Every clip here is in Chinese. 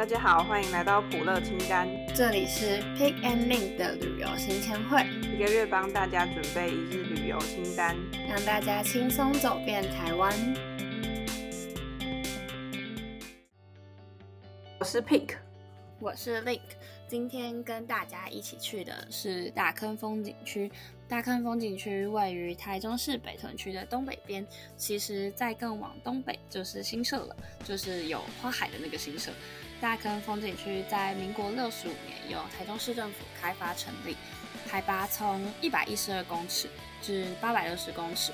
大家好，欢迎来到普乐清单，这里是 Pick and Link 的旅游行前会，一个月帮大家准备一日旅游清单，让大家轻松走遍台湾。我是 Pick，我是 Link。今天跟大家一起去的是大坑风景区。大坑风景区位于台中市北屯区的东北边，其实再更往东北就是新社了，就是有花海的那个新社。大坑风景区在民国六十五年由台中市政府开发成立，海拔从一百一十二公尺至八百六十公尺。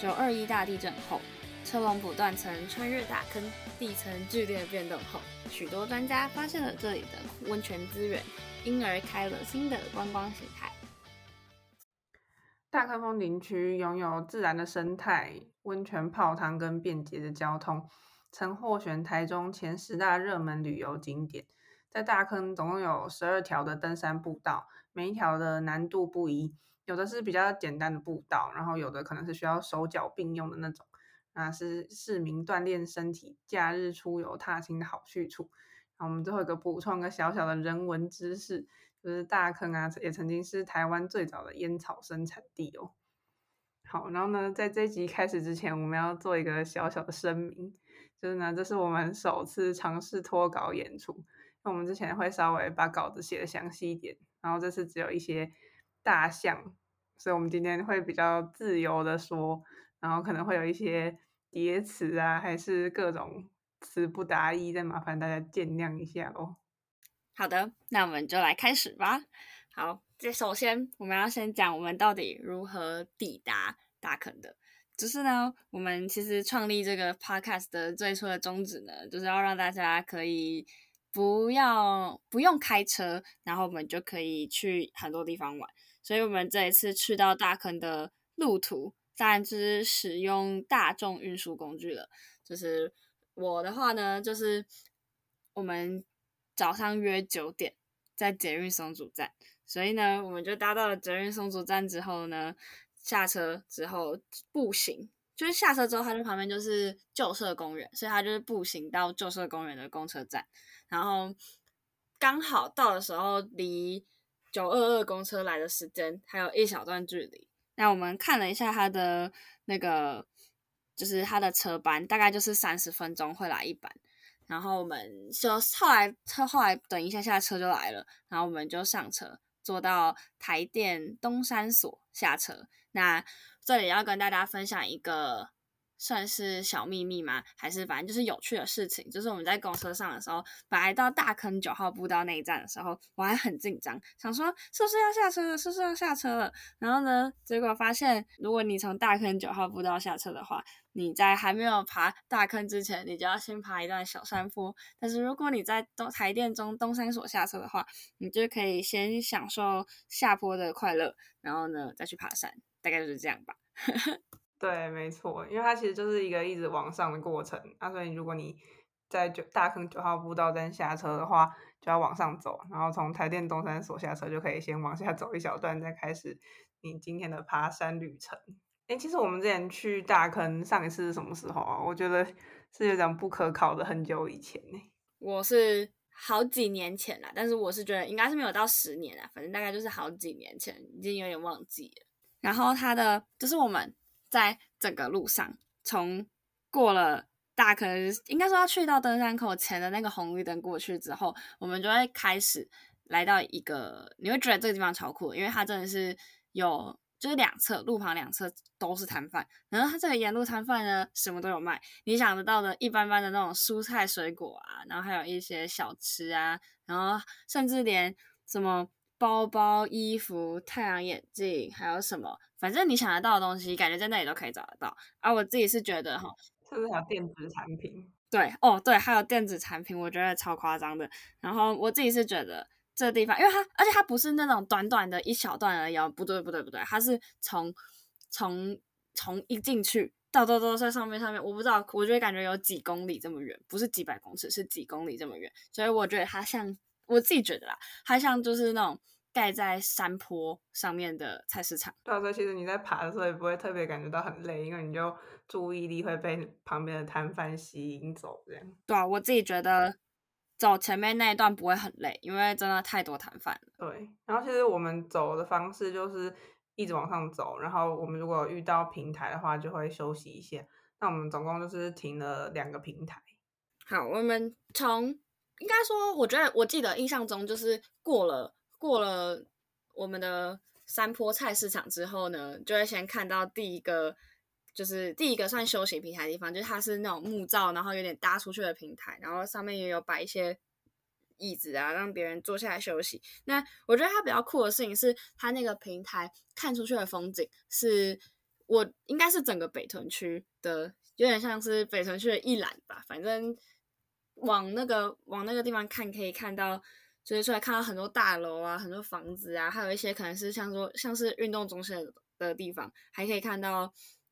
九二一大地震后，车龙埔断层穿越大坑，地层剧烈变动后，许多专家发现了这里的温泉资源，因而开了新的观光形态。大坑风景区拥有自然的生态、温泉泡汤跟便捷的交通，曾获选台中前十大热门旅游景点。在大坑总共有十二条的登山步道，每一条的难度不一，有的是比较简单的步道，然后有的可能是需要手脚并用的那种。那是市民锻炼身体、假日出游踏青的好去处。那我们最后一个补充个小小的人文知识，就是大坑啊，也曾经是台湾最早的烟草生产地哦。好，然后呢，在这集开始之前，我们要做一个小小的声明，就是呢，这是我们首次尝试脱稿演出。那我们之前会稍微把稿子写的详细一点，然后这次只有一些大项，所以我们今天会比较自由的说，然后可能会有一些。叠词啊，还是各种词不达意，再麻烦大家见谅一下哦。好的，那我们就来开始吧。好，这首先我们要先讲我们到底如何抵达大坑的。就是呢，我们其实创立这个 podcast 的最初的宗旨呢，就是要让大家可以不要不用开车，然后我们就可以去很多地方玩。所以我们这一次去到大坑的路途。当然就是使用大众运输工具了。就是我的话呢，就是我们早上约九点在捷运松竹站，所以呢，我们就搭到了捷运松竹站之后呢，下车之后步行，就是下车之后，它就旁边就是旧社公园，所以他就是步行到旧社公园的公车站，然后刚好到的时候，离九二二公车来的时间还有一小段距离。那我们看了一下他的那个，就是他的车班，大概就是三十分钟会来一班。然后我们就后来车后来等一下下车就来了，然后我们就上车，坐到台电东山所下车。那这里要跟大家分享一个。算是小秘密吗？还是反正就是有趣的事情？就是我们在公车上的时候，本来到大坑九号步道那一站的时候，我还很紧张，想说是不是要下车了？是不是要下车了？然后呢，结果发现，如果你从大坑九号步道下车的话，你在还没有爬大坑之前，你就要先爬一段小山坡。但是如果你在东台电中东山所下车的话，你就可以先享受下坡的快乐，然后呢再去爬山，大概就是这样吧。对，没错，因为它其实就是一个一直往上的过程。那所以如果你在九大坑九号步道站下车的话，就要往上走，然后从台电东山所下车，就可以先往下走一小段，再开始你今天的爬山旅程。哎，其实我们之前去大坑上一次是什么时候啊？我觉得是有点不可考的，很久以前呢。我是好几年前啦，但是我是觉得应该是没有到十年啊，反正大概就是好几年前，已经有点忘记了。然后它的就是我们。在整个路上，从过了大坑，应该说要去到登山口前的那个红绿灯过去之后，我们就会开始来到一个，你会觉得这个地方超酷，因为它真的是有，就是两侧路旁两侧都是摊贩，然后它这个沿路摊贩呢，什么都有卖，你想得到的一般般的那种蔬菜水果啊，然后还有一些小吃啊，然后甚至连什么。包包、衣服、太阳眼镜，还有什么？反正你想得到的东西，感觉在那里都可以找得到。而、啊、我自己是觉得，哈，是不是还有电子产品？对，哦，对，还有电子产品，我觉得超夸张的。然后我自己是觉得这个地方，因为它，而且它不是那种短短的一小段而已。哦不对，不对，不对，它是从从从一进去到到到在上面上面，我不知道，我觉得感觉有几公里这么远，不是几百公尺，是几公里这么远。所以我觉得它像。我自己觉得啦，它像就是那种盖在山坡上面的菜市场。对啊，所以其实你在爬的时候也不会特别感觉到很累，因为你就注意力会被旁边的摊贩吸引走这样。对啊，我自己觉得走前面那一段不会很累，因为真的太多摊贩了。对，然后其实我们走的方式就是一直往上走，然后我们如果遇到平台的话，就会休息一下。那我们总共就是停了两个平台。好，我们从应该说，我觉得我记得印象中就是过了过了我们的山坡菜市场之后呢，就会先看到第一个。就是第一个算休息平台的地方，就是它是那种木造，然后有点搭出去的平台，然后上面也有摆一些椅子啊，让别人坐下来休息。那我觉得它比较酷的事情是，它那个平台看出去的风景是，我应该是整个北屯区的，有点像是北屯区的一览吧。反正往那个往那个地方看，可以看到，就是出来看到很多大楼啊，很多房子啊，还有一些可能是像说像是运动中心的的地方，还可以看到。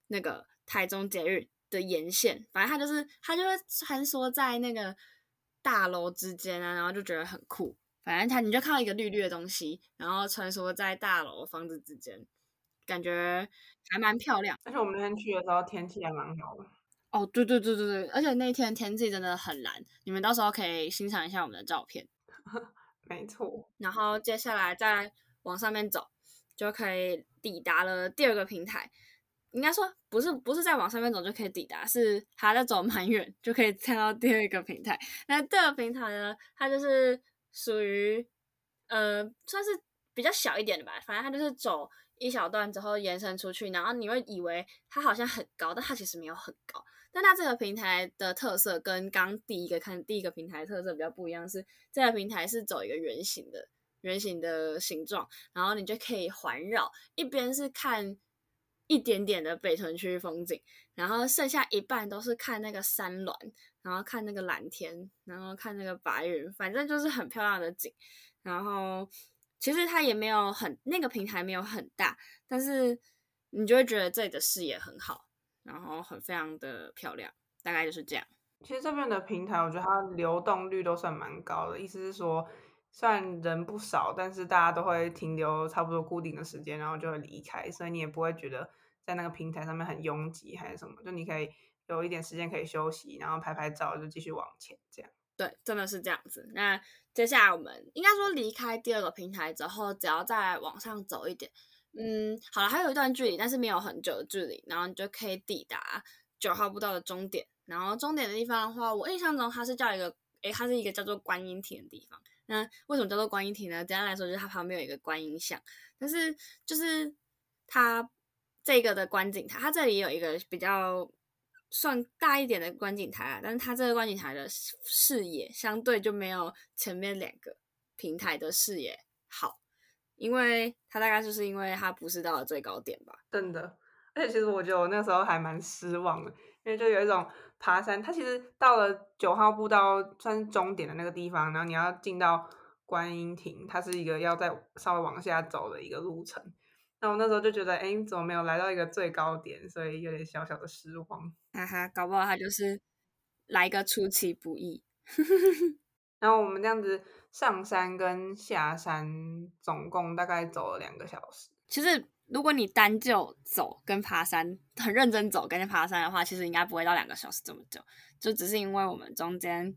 那个台中捷运的沿线，反正它就是它就会穿梭在那个大楼之间啊，然后就觉得很酷。反正它你就看到一个绿绿的东西，然后穿梭在大楼房子之间，感觉还蛮漂亮。而且我们那天去的时候天气还蛮好的。哦，对对对对对，而且那天天气真的很蓝，你们到时候可以欣赏一下我们的照片。没错。然后接下来再往上面走，就可以抵达了第二个平台。应该说不是不是再往上面走就可以抵达，是还在走蛮远就可以看到第二个平台。那第二个平台呢，它就是属于呃算是比较小一点的吧，反正它就是走一小段之后延伸出去，然后你会以为它好像很高，但它其实没有很高。但它这个平台的特色跟刚第一个看第一个平台的特色比较不一样，是这个平台是走一个圆形的圆形的形状，然后你就可以环绕，一边是看。一点点的北屯区风景，然后剩下一半都是看那个山峦，然后看那个蓝天，然后看那个白云，反正就是很漂亮的景。然后其实它也没有很那个平台没有很大，但是你就会觉得这里的视野很好，然后很非常的漂亮，大概就是这样。其实这边的平台，我觉得它流动率都算蛮高的，意思是说。虽然人不少，但是大家都会停留差不多固定的时间，然后就会离开，所以你也不会觉得在那个平台上面很拥挤还是什么，就你可以有一点时间可以休息，然后拍拍照就继续往前这样。对，真的是这样子。那接下来我们应该说离开第二个平台之后，只要再往上走一点，嗯，好了，还有一段距离，但是没有很久的距离，然后你就可以抵达九号步道的终点。然后终点的地方的话，我印象中它是叫一个，诶，它是一个叫做观音亭的地方。那为什么叫做观音亭呢？简单来说，就是它旁边有一个观音像，但是就是它这个的观景台，它这里有一个比较算大一点的观景台啊，但是它这个观景台的视野相对就没有前面两个平台的视野好，因为它大概就是因为它不是到了最高点吧。真的，而且其实我觉得我那时候还蛮失望的，因为就有一种。爬山，它其实到了九号步道算是终点的那个地方，然后你要进到观音亭，它是一个要再稍微往下走的一个路程。那我那时候就觉得，哎，你怎么没有来到一个最高点？所以有点小小的失望。哈哈，搞不好他就是来个出其不意。然后我们这样子上山跟下山，总共大概走了两个小时。其实。如果你单就走跟爬山很认真走跟爬山的话，其实应该不会到两个小时这么久，就只是因为我们中间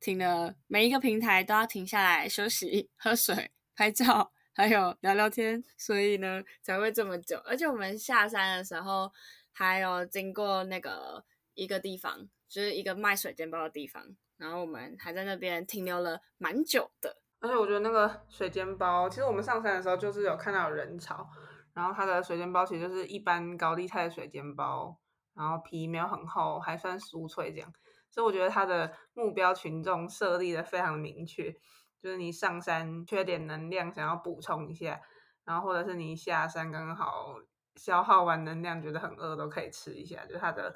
停了每一个平台都要停下来休息、喝水、拍照，还有聊聊天，所以呢才会这么久。而且我们下山的时候还有经过那个一个地方，就是一个卖水煎包的地方，然后我们还在那边停留了蛮久的。而且我觉得那个水煎包，其实我们上山的时候就是有看到有人潮。然后它的水煎包其实就是一般高丽菜的水煎包，然后皮没有很厚，还算酥脆这样。所以我觉得它的目标群众设立的非常明确，就是你上山缺点能量想要补充一下，然后或者是你下山刚好消耗完能量觉得很饿都可以吃一下，就它的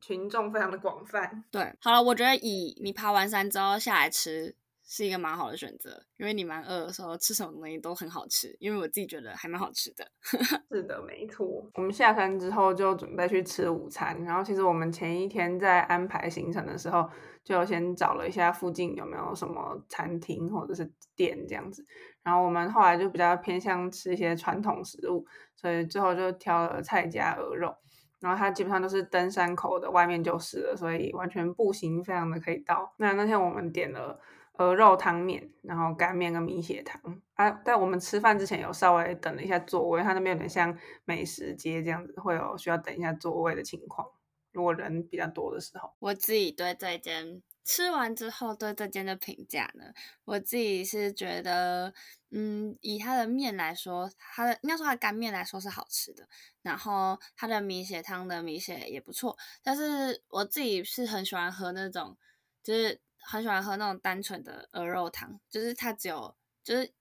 群众非常的广泛。对，好了，我觉得以你爬完山之后下来吃。是一个蛮好的选择，因为你蛮饿的时候吃什么东西都很好吃，因为我自己觉得还蛮好吃的。是的，没错。我们下山之后就准备去吃午餐，然后其实我们前一天在安排行程的时候，就先找了一下附近有没有什么餐厅或者是店这样子。然后我们后来就比较偏向吃一些传统食物，所以最后就挑了菜加鹅肉。然后它基本上都是登山口的外面就是了，所以完全步行非常的可以到。那那天我们点了。鹅肉汤面，然后干面跟米血汤啊。在我们吃饭之前有稍微等了一下座位，它那边有点像美食街这样子，会有需要等一下座位的情况。如果人比较多的时候，我自己对这间吃完之后对这间的评价呢，我自己是觉得，嗯，以它的面来说，它的应该说它的干面来说是好吃的，然后它的米血汤的米血也不错，但是我自己是很喜欢喝那种，就是很喜欢喝那种单纯的鹅肉汤，就是它只有就是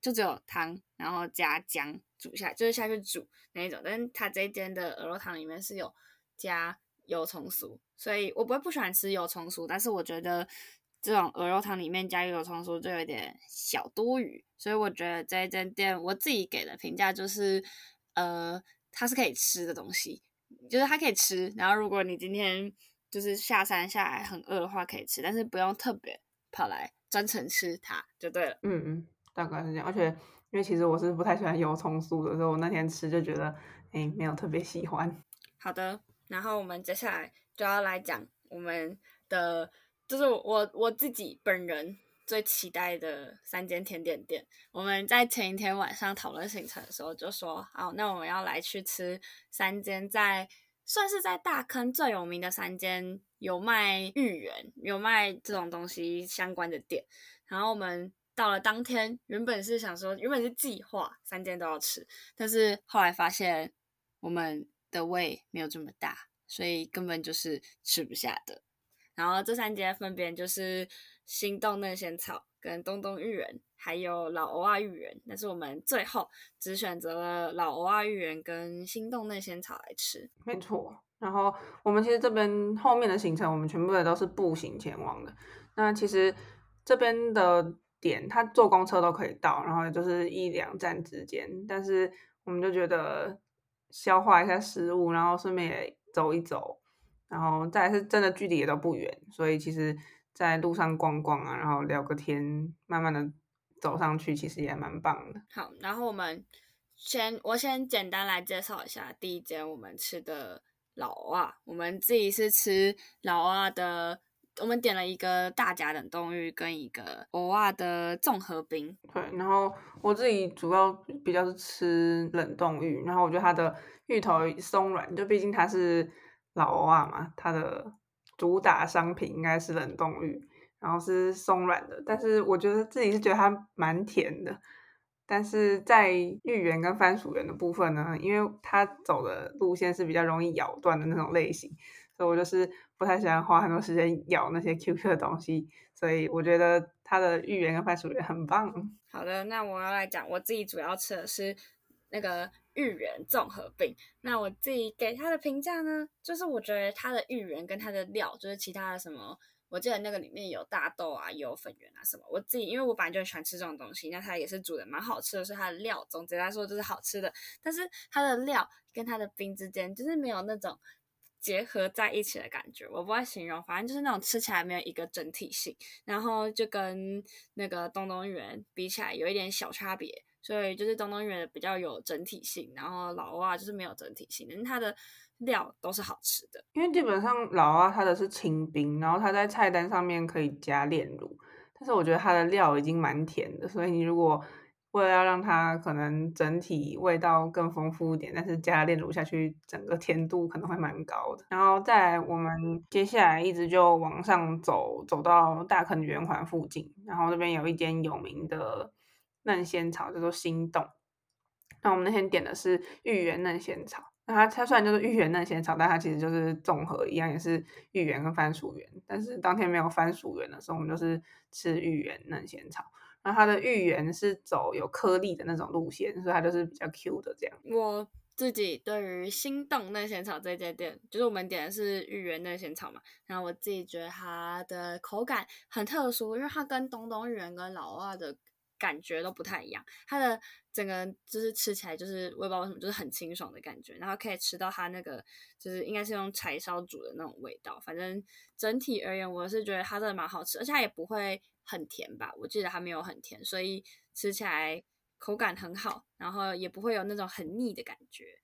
就只有汤，然后加姜煮下，就是下去煮那一种，但是它这一间的鹅肉汤里面是有加。油葱酥，所以我不会不喜欢吃油葱酥，但是我觉得这种鹅肉汤里面加油葱酥就有点小多余，所以我觉得这一间店我自己给的评价就是，呃，它是可以吃的东西，就是它可以吃，然后如果你今天就是下山下来很饿的话可以吃，但是不用特别跑来专程吃它就对了。嗯嗯，大概是这样，而且因为其实我是不太喜欢油葱酥的，所以我那天吃就觉得，哎、欸，没有特别喜欢。好的。然后我们接下来就要来讲我们的，就是我我自己本人最期待的三间甜点店。我们在前一天晚上讨论行程的时候就说，好，那我们要来去吃三间在算是在大坑最有名的三间有卖芋圆、有卖这种东西相关的店。然后我们到了当天，原本是想说，原本是计划三间都要吃，但是后来发现我们。的胃没有这么大，所以根本就是吃不下的。然后这三间分别就是心动嫩仙草、跟东东芋圆，还有老蚵仔芋圆。但是我们最后只选择了老蚵仔芋圆跟心动嫩仙草来吃。没错。然后我们其实这边后面的行程，我们全部的都是步行前往的。那其实这边的点，它坐公车都可以到，然后也就是一两站之间。但是我们就觉得。消化一下食物，然后顺便也走一走，然后再是真的距离也都不远，所以其实在路上逛逛啊，然后聊个天，慢慢的走上去，其实也蛮棒的。好，然后我们先我先简单来介绍一下第一间我们吃的老蚵仔，我们自己是吃老蚵仔的。我们点了一个大甲冷冻鱼跟一个蚵仔的综合冰。对，然后我自己主要比较是吃冷冻鱼，然后我觉得它的芋头松软，就毕竟它是老蚵仔嘛，它的主打商品应该是冷冻芋，然后是松软的。但是我觉得自己是觉得它蛮甜的，但是在芋圆跟番薯圆的部分呢，因为它走的路线是比较容易咬断的那种类型。所以我就是不太喜欢花很多时间咬那些 QQ 的东西，所以我觉得它的芋圆跟番薯圆很棒。好的，那我要来讲，我自己主要吃的是那个芋圆综合饼。那我自己给它的评价呢，就是我觉得它的芋圆跟它的料，就是其他的什么，我记得那个里面有大豆啊，有粉圆啊什么。我自己因为我本来就喜欢吃这种东西，那它也是煮的蛮好吃的，所以它的料总结来说就是好吃的。但是它的料跟它的冰之间就是没有那种。结合在一起的感觉，我不会形容，反正就是那种吃起来没有一个整体性，然后就跟那个东东芋圆比起来有一点小差别，所以就是东东芋圆比较有整体性，然后老蚵仔就是没有整体性，但是它的料都是好吃的。因为基本上老蚵仔它的是清冰，然后它在菜单上面可以加炼乳，但是我觉得它的料已经蛮甜的，所以你如果为了要让它可能整体味道更丰富一点，但是加炼乳下去，整个甜度可能会蛮高的。然后再来我们接下来一直就往上走，走到大坑圆环附近，然后这边有一间有名的嫩仙草，叫做心动。那我们那天点的是芋圆嫩仙草，那它它虽然就是芋圆嫩仙草，但它其实就是综合一样，也是芋圆跟番薯圆。但是当天没有番薯圆的时候，我们就是吃芋圆嫩仙草。然后它的芋圆是走有颗粒的那种路线，所以它就是比较 Q 的这样。我自己对于心动嫩仙草这间店，就是我们点的是芋圆嫩仙草嘛，然后我自己觉得它的口感很特殊，因为它跟东东芋圆跟老二的感觉都不太一样，它的整个就是吃起来就是我也不知道为什么，就是很清爽的感觉，然后可以吃到它那个就是应该是用柴烧煮的那种味道，反正整体而言我是觉得它真的蛮好吃，而且它也不会。很甜吧，我记得它没有很甜，所以吃起来口感很好，然后也不会有那种很腻的感觉，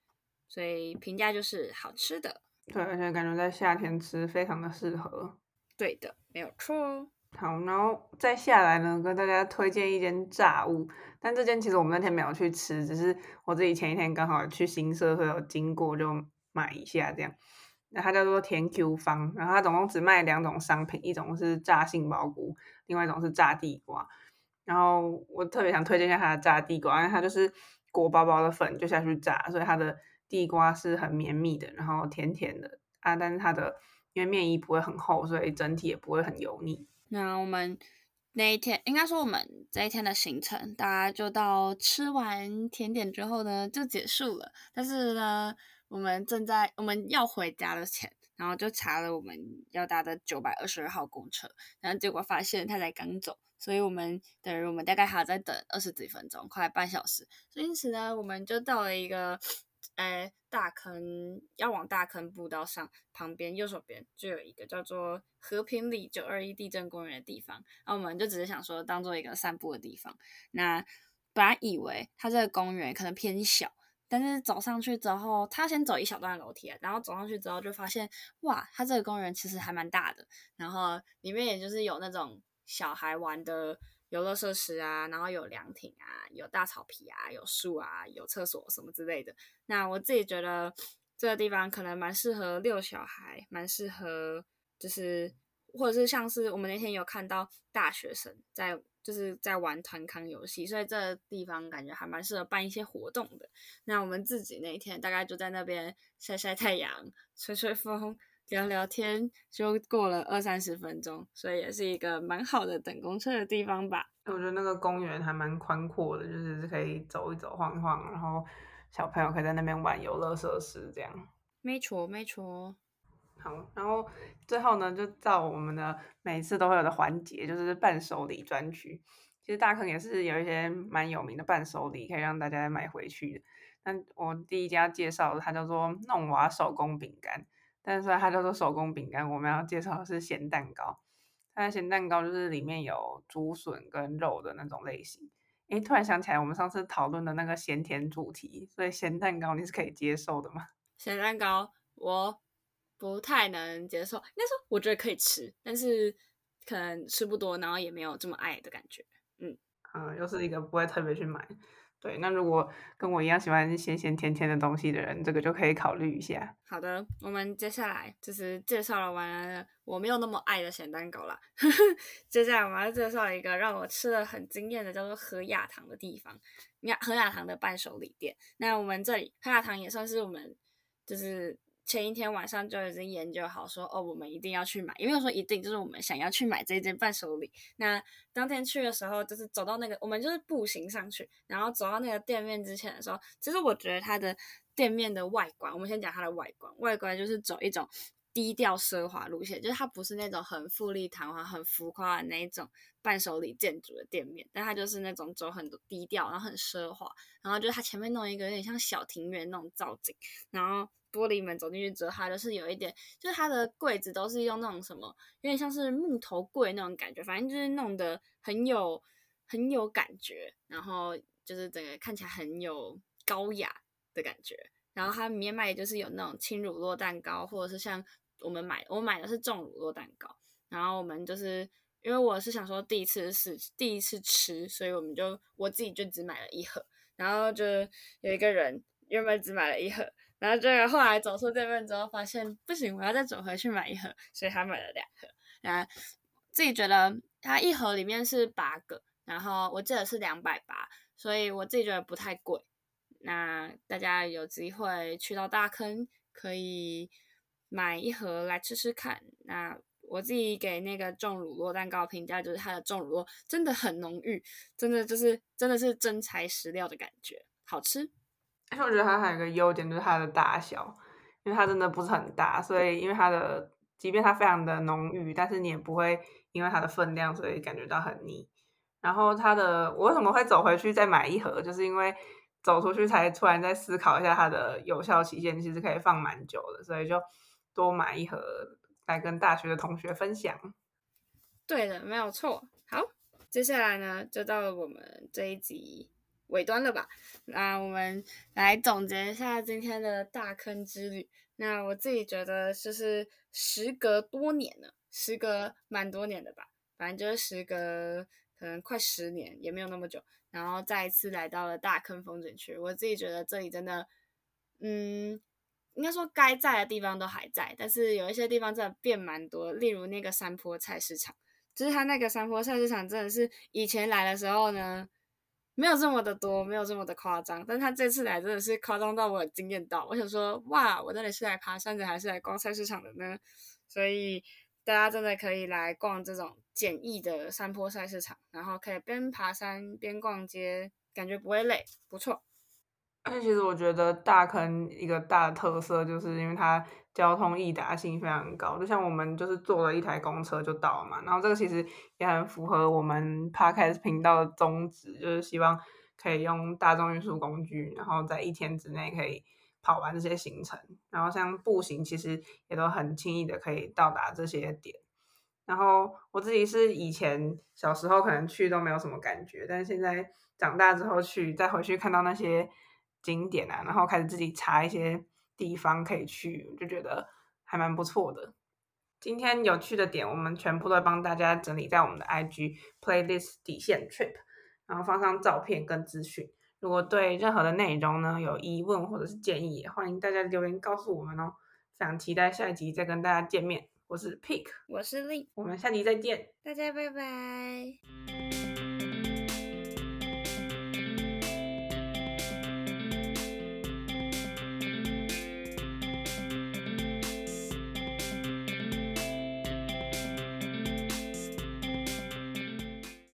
所以评价就是好吃的。对，而且感觉在夏天吃非常的适合。对的，没有错。好，然后再下来呢，跟大家推荐一间炸物，但这间其实我们那天没有去吃，只是我自己前一天刚好去新社会有经过，就买一下这样。那它叫做甜 Q 坊，然后它总共只卖两种商品，一种是炸杏鲍菇，另外一种是炸地瓜。然后我特别想推荐一下它的炸地瓜，因为它就是裹薄薄的粉就下去炸，所以它的地瓜是很绵密的，然后甜甜的啊。但是它的因为面衣不会很厚，所以整体也不会很油腻。那我们那一天，应该说我们这一天的行程，大家就到吃完甜点之后呢，就结束了。但是呢，我们正在我们要回家的前，然后就查了我们要搭的九百二十二号公车，然后结果发现他才刚走。所以我们等于我们大概还要再等二十几分钟，快半小时。所以因此呢，我们就到了一个，呃，大坑要往大坑步道上旁边右手边就有一个叫做和平里九二一地震公园的地方。那我们就只是想说当做一个散步的地方。那本来以为它这个公园可能偏小，但是走上去之后，他先走一小段楼梯，然后走上去之后就发现，哇，它这个公园其实还蛮大的。然后里面也就是有那种。小孩玩的游乐设施啊，然后有凉亭啊，有大草皮啊，有树啊，有厕所什么之类的。那我自己觉得这个地方可能蛮适合遛小孩，蛮适合就是或者是像是我们那天有看到大学生在就是在玩团康游戏，所以这地方感觉还蛮适合办一些活动的。那我们自己那一天大概就在那边晒晒太阳，吹吹风。聊聊天就过了二三十分钟，所以也是一个蛮好的等公车的地方吧。我觉得那个公园还蛮宽阔的，就是可以走一走、晃一晃，然后小朋友可以在那边玩游乐设施这样。没错，没错。好，然后最后呢，就到我们的每次都会有的环节，就是伴手礼专区。其实大坑也是有一些蛮有名的伴手礼，可以让大家买回去的。但我第一家介绍的，它叫做弄娃手工饼干。但是它叫做手工饼干，我们要介绍的是咸蛋糕。它的咸蛋糕就是里面有竹笋跟肉的那种类型。诶，突然想起来，我们上次讨论的那个咸甜主题，所以咸蛋糕你是可以接受的吗？咸蛋糕我不太能接受，应该说我觉得可以吃，但是可能吃不多，然后也没有这么爱的感觉。嗯嗯，又是一个不会特别去买。对，那如果跟我一样喜欢咸咸甜甜的东西的人，这个就可以考虑一下。好的，我们接下来就是介绍了完我没有那么爱的咸蛋糕啦。接下来我们要介绍一个让我吃的很惊艳的，叫做和雅堂的地方。你看和雅堂的伴手礼店，那我们这里和雅堂也算是我们就是。前一天晚上就已经研究好说，哦，我们一定要去买，也没有说一定，就是我们想要去买这件伴手礼。那当天去的时候，就是走到那个，我们就是步行上去，然后走到那个店面之前的时候，其实我觉得它的店面的外观，我们先讲它的外观，外观就是走一种低调奢华路线，就是它不是那种很富丽堂皇、很浮夸的那一种伴手礼建筑的店面，但它就是那种走很多低调，然后很奢华，然后就是它前面弄一个有点像小庭院那种造景，然后。玻璃门走进去之后，它就是有一点，就是它的柜子都是用那种什么，有点像是木头柜那种感觉，反正就是弄得很有很有感觉，然后就是整个看起来很有高雅的感觉。然后它里面卖的就是有那种轻乳酪蛋糕，或者是像我们买，我买的是重乳酪蛋糕。然后我们就是因为我是想说第一次试，第一次吃，所以我们就我自己就只买了一盒。然后就有一个人原本只买了一盒。然后这个后来走出店面之后，发现不行，我要再走回去买一盒，所以他买了两盒。然后自己觉得它一盒里面是八个，然后我记得是两百八，所以我自己觉得不太贵。那大家有机会去到大坑，可以买一盒来吃吃看。那我自己给那个重乳酪蛋糕评价就是它的重乳酪真的很浓郁，真的就是真的是真材实料的感觉，好吃。而且我觉得它还有一个优点，就是它的大小，因为它真的不是很大，所以因为它的，即便它非常的浓郁，但是你也不会因为它的分量，所以感觉到很腻。然后它的，我为什么会走回去再买一盒，就是因为走出去才突然再思考一下它的有效期限，其实可以放蛮久的，所以就多买一盒来跟大学的同学分享。对的，没有错。好，接下来呢，就到了我们这一集。尾端了吧？那我们来总结一下今天的大坑之旅。那我自己觉得，就是时隔多年了，时隔蛮多年的吧。反正就是时隔可能快十年，也没有那么久，然后再一次来到了大坑风景区。我自己觉得这里真的，嗯，应该说该在的地方都还在，但是有一些地方真的变蛮多，例如那个山坡菜市场，就是它那个山坡菜市场真的是以前来的时候呢。没有这么的多，没有这么的夸张，但他这次来真的是夸张到我惊艳到。我想说，哇，我到底是来爬山的还是来逛菜市场的呢？所以大家真的可以来逛这种简易的山坡菜市场，然后可以边爬山边逛街，感觉不会累，不错。而且其实我觉得大坑一个大的特色，就是因为它交通易达性非常高，就像我们就是坐了一台公车就到了嘛。然后这个其实也很符合我们 Podcast 频道的宗旨，就是希望可以用大众运输工具，然后在一天之内可以跑完这些行程。然后像步行，其实也都很轻易的可以到达这些点。然后我自己是以前小时候可能去都没有什么感觉，但是现在长大之后去，再回去看到那些。景点啊，然后开始自己查一些地方可以去，就觉得还蛮不错的。今天有趣的点，我们全部都帮大家整理在我们的 IG playlist 底线 trip，然后放上照片跟资讯。如果对任何的内容呢有疑问或者是建议，欢迎大家留言告诉我们哦。非常期待下一集再跟大家见面。我是 Pick，我是 Lee，我们下集再见，大家拜拜。